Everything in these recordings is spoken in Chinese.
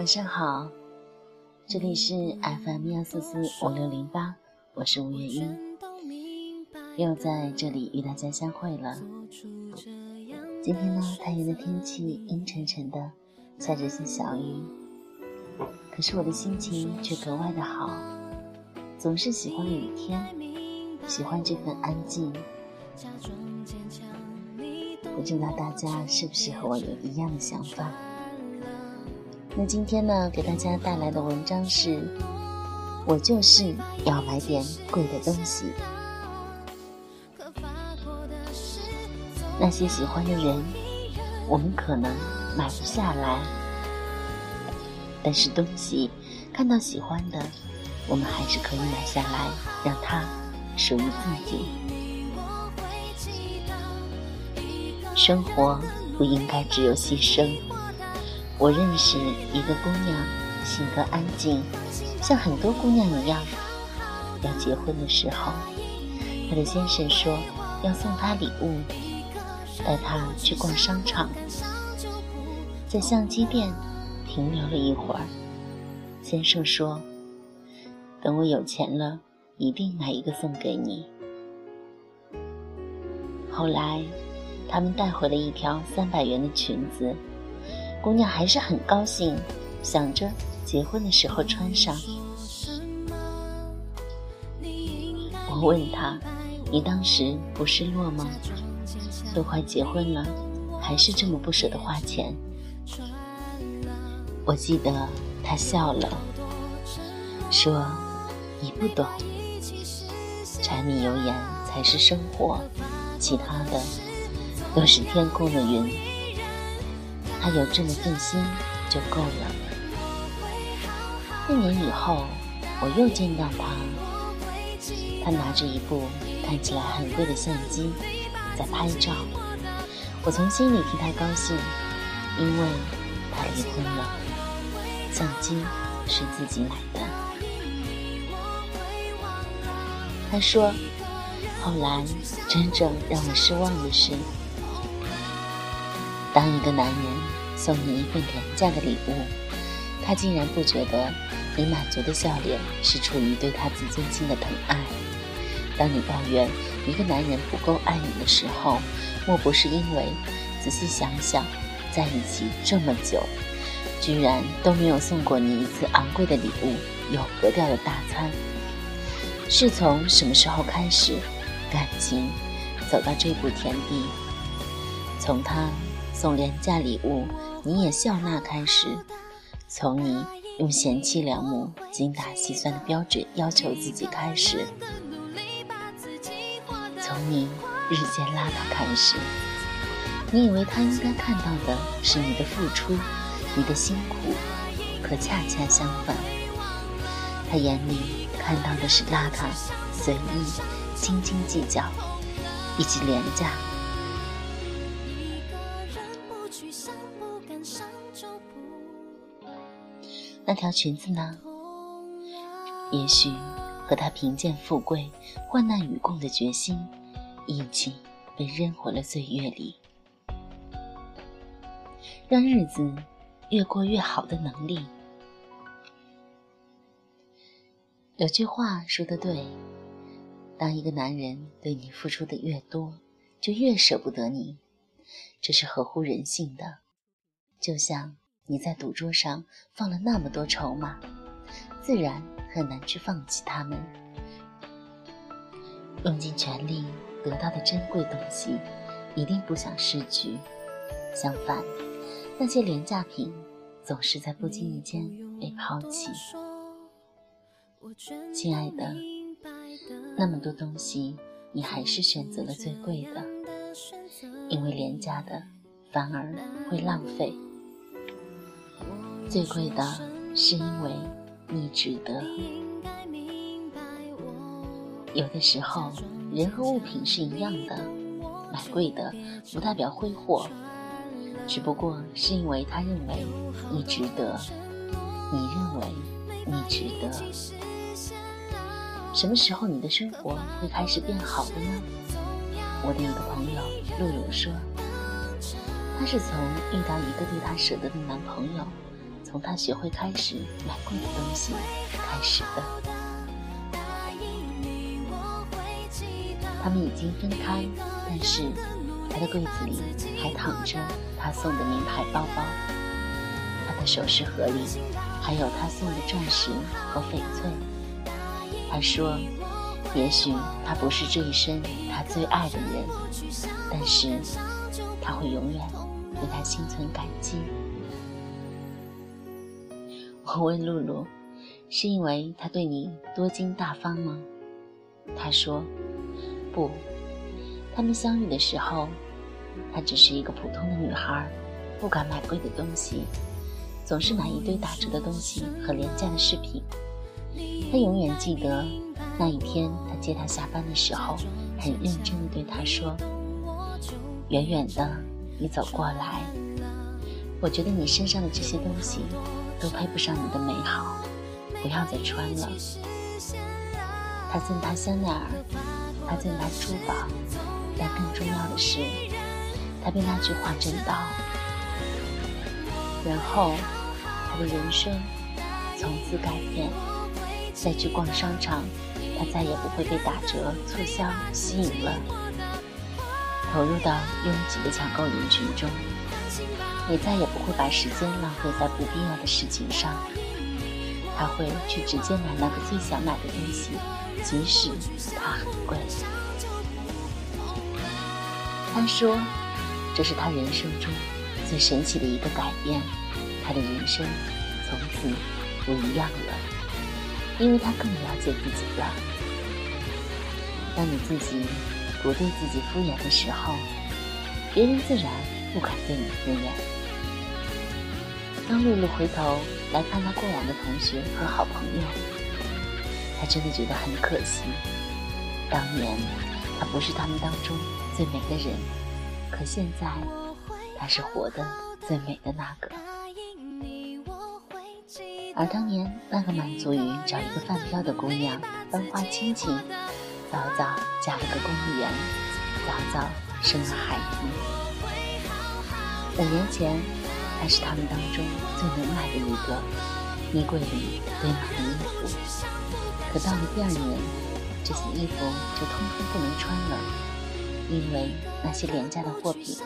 晚上好，这里是 FM 幺四四五六零八，我是吴月英，又在这里与大家相会了。今天呢，太原的天气阴沉沉的，下着些小雨，可是我的心情却格外的好，总是喜欢雨天，喜欢这份安静。不知道大家是不是和我有一样的想法？那今天呢，给大家带来的文章是：我就是要买点贵的东西。那些喜欢的人，我们可能买不下来；但是东西，看到喜欢的，我们还是可以买下来，让它属于自己。生活不应该只有牺牲。我认识一个姑娘，性格安静，像很多姑娘一样。要结婚的时候，她的先生说要送她礼物，带她去逛商场，在相机店停留了一会儿。先生说：“等我有钱了，一定买一个送给你。”后来。他们带回了一条三百元的裙子，姑娘还是很高兴，想着结婚的时候穿上。我问她：“你当时不失落吗？都快结婚了，还是这么不舍得花钱？”我记得她笑了，说：“你不懂，柴米油盐才是生活，其他的。”都是天空的云，他有这么份心就够了。一年以后，我又见到他，他拿着一部看起来很贵的相机在拍照。我从心里替他高兴，因为他离婚了，相机是自己买的。他说，后来真正让我失望的是。当一个男人送你一份廉价的礼物，他竟然不觉得你满足的笑脸是出于对他自尊心的疼爱。当你抱怨一个男人不够爱你的时候，莫不是因为仔细想想，在一起这么久，居然都没有送过你一次昂贵的礼物、有格调的大餐？是从什么时候开始，感情走到这步田地？从他。送廉价礼物，你也笑纳开始；从你用贤妻良母、精打细算的标准要求自己开始；从你日渐邋遢开始。你以为他应该看到的是你的付出、你的辛苦，可恰恰相反，他眼里看到的是邋遢、随意、斤斤计较以及廉价。那条裙子呢？也许和他贫贱富贵、患难与共的决心，一起被扔回了岁月里。让日子越过越好的能力。有句话说的对：当一个男人对你付出的越多，就越舍不得你，这是合乎人性的。就像。你在赌桌上放了那么多筹码，自然很难去放弃他们。用尽全力得到的珍贵东西，一定不想失去。相反，那些廉价品总是在不经意间被抛弃。亲爱的，那么多东西，你还是选择了最贵的，因为廉价的反而会浪费。最贵的是因为你值得。有的时候，人和物品是一样的，买贵的不代表挥霍，只不过是因为他认为你值得，你认为你值得。什么时候你的生活会开始变好的呢？我的一个朋友露露说，她是从遇到一个对她舍得的男朋友。从他学会开始买贵的东西开始的。他们已经分开，但是他的柜子里还躺着他送的名牌包包，他的首饰盒里还有他送的钻石和翡翠。他说：“也许他不是这一生他最爱的人，但是他会永远对他心存感激。”我问露露：“是因为他对你多金大方吗？”他说。不，他们相遇的时候，她只是一个普通的女孩，不敢买贵的东西，总是买一堆打折的东西和廉价的饰品。他永远记得那一天，他接她下班的时候，很认真地对她说：“远远的，你走过来，我觉得你身上的这些东西都配不上你的美好，不要再穿了。”他赠她香奈儿。他赠她珠宝，但更重要的是，他被那句话震到。然后，他的人生从此改变。再去逛商场，他再也不会被打折促销吸引了。投入到拥挤的抢购人群中，你再也不会把时间浪费在不必要的事情上。他会去直接买那个最想买的东西。即使它很贵，他说，这是他人生中最神奇的一个改变，他的人生从此不一样了，因为他更了解自己了。当你自己不对自己敷衍的时候，别人自然不敢对你敷衍。当露露回头来看她过往的同学和好朋友。她真的觉得很可惜，当年她不是他们当中最美的人，可现在她是活的最美的那个。而当年那个满足于找一个饭票的姑娘，班花亲情，早早嫁了个公务员，早早生了孩子。五年前，他是他们当中最能买的一个，衣柜里堆满了衣服。可到了第二年，这些衣服就通通不能穿了，因为那些廉价的货品，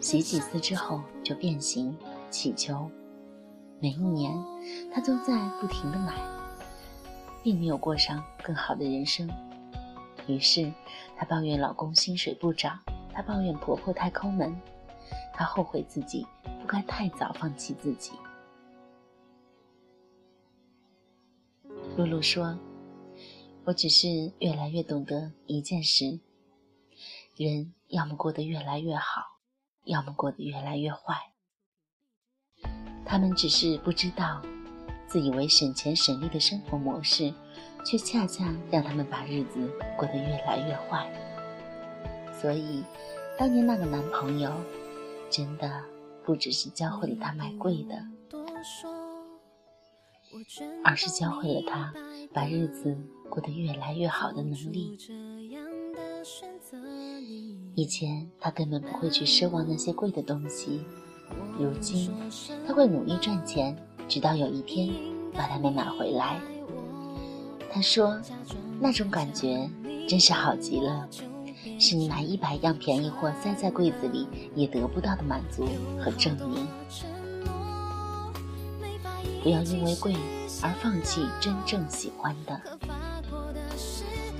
洗几次之后就变形起球。每一年，她都在不停的买，并没有过上更好的人生。于是，她抱怨老公薪水不涨，她抱怨婆婆太抠门，她后悔自己不该太早放弃自己。露露说。我只是越来越懂得一件事：人要么过得越来越好，要么过得越来越坏。他们只是不知道，自以为省钱省力的生活模式，却恰恰让他们把日子过得越来越坏。所以，当年那个男朋友，真的不只是教会了他买贵的，而是教会了他把日子。过得越来越好的能力。以前他根本不会去奢望那些贵的东西，如今他会努力赚钱，直到有一天把它们买回来。他说：“那种感觉真是好极了，是你买一百样便宜货塞在柜子里也得不到的满足和证明。”不要因为贵而放弃真正喜欢的。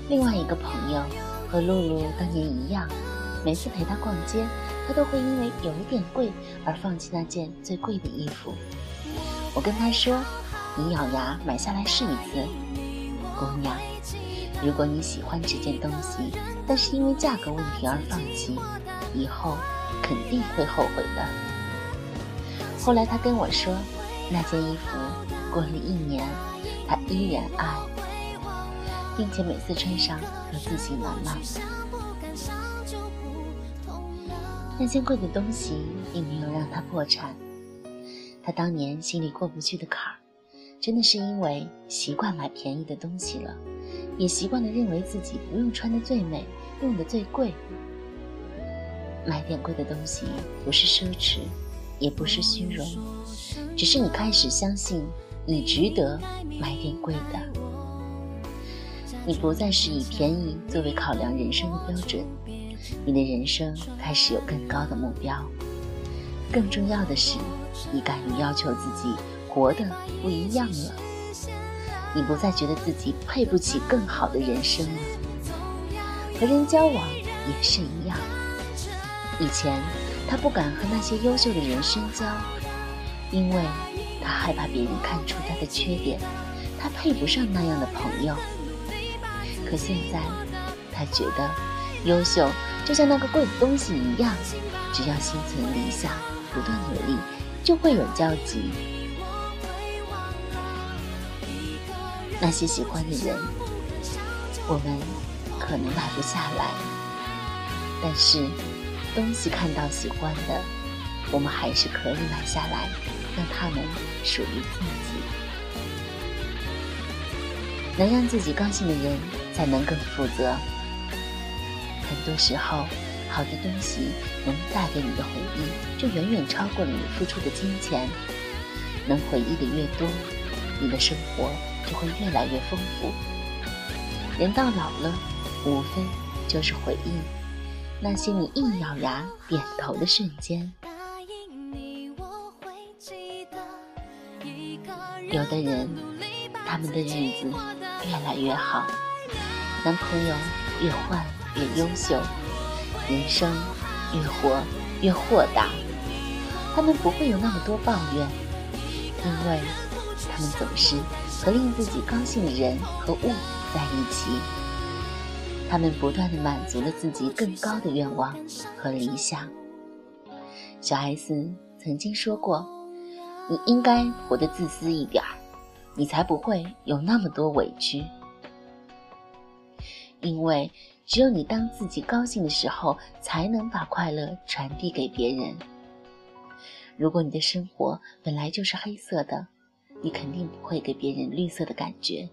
另外一个朋友和露露当年一样，每次陪她逛街，她都会因为有一点贵而放弃那件最贵的衣服。我跟她说：“你咬牙买下来试一次，姑娘。如果你喜欢这件东西，但是因为价格问题而放弃，以后肯定会后悔的。”后来他跟我说，那件衣服过了一年，他依然爱。并且每次穿上都自信满满。那件贵的东西并没有让他破产，他当年心里过不去的坎儿，真的是因为习惯买便宜的东西了，也习惯了认为自己不用穿的最美，用的最贵。买点贵的东西不是奢侈，也不是虚荣，只是你开始相信你值得买点贵的。你不再是以便宜作为考量人生的标准，你的人生开始有更高的目标。更重要的是，你敢于要求自己活得不一样了。你不再觉得自己配不起更好的人生了。和人交往也是一样。以前他不敢和那些优秀的人深交，因为他害怕别人看出他的缺点，他配不上那样的朋友。可现在，他觉得优秀就像那个贵的东西一样，只要心存理想。不断努力，就会有交集。那些喜欢的人，我们可能买不下来，但是东西看到喜欢的，我们还是可以买下来，让他们属于自己。能让自己高兴的人，才能更负责。很多时候。好的东西能带给你的回忆，就远远超过了你付出的金钱。能回忆的越多，你的生活就会越来越丰富。人到老了，无非就是回忆那些你一咬牙点头的瞬间。有的人，他们的日子越来越好，男朋友越换越优秀。人生越活越豁达，他们不会有那么多抱怨，因为他们总是和令自己高兴的人和物在一起。他们不断的满足了自己更高的愿望和理想。小 S 曾经说过：“你应该活得自私一点儿，你才不会有那么多委屈。”因为。只有你当自己高兴的时候，才能把快乐传递给别人。如果你的生活本来就是黑色的，你肯定不会给别人绿色的感觉。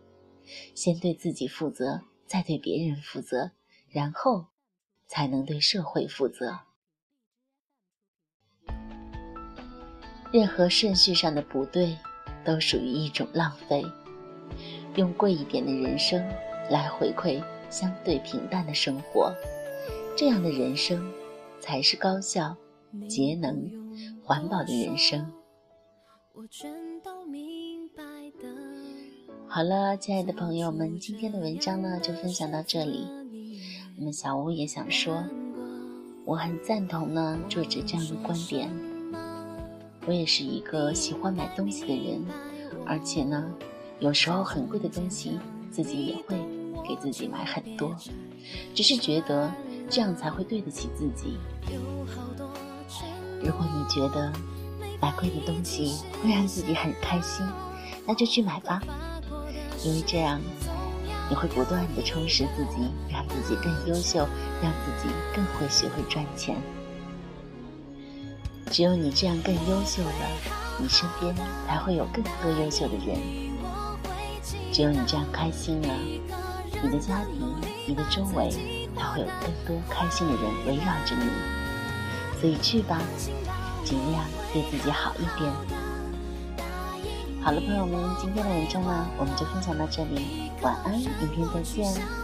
先对自己负责，再对别人负责，然后才能对社会负责。任何顺序上的不对，都属于一种浪费。用贵一点的人生来回馈。相对平淡的生活，这样的人生才是高效、节能、环保的人生我。好了，亲爱的朋友们，今天的文章呢就分享到这里。那么小吴也想说，我很赞同呢作者这样的观点。我也是一个喜欢买东西的人，而且呢，有时候很贵的东西自己也会。给自己买很多，只是觉得这样才会对得起自己。如果你觉得买贵的东西会让自己很开心，那就去买吧，因为这样你会不断的充实自己，让自己更优秀，让自己更会学会赚钱。只有你这样更优秀了，你身边才会有更多优秀的人。只有你这样开心了。你的家庭，你的周围，才会有更多开心的人围绕着你。所以去吧，尽量对自己好一点。好了，朋友们，今天的文章呢，我们就分享到这里。晚安，明天再见。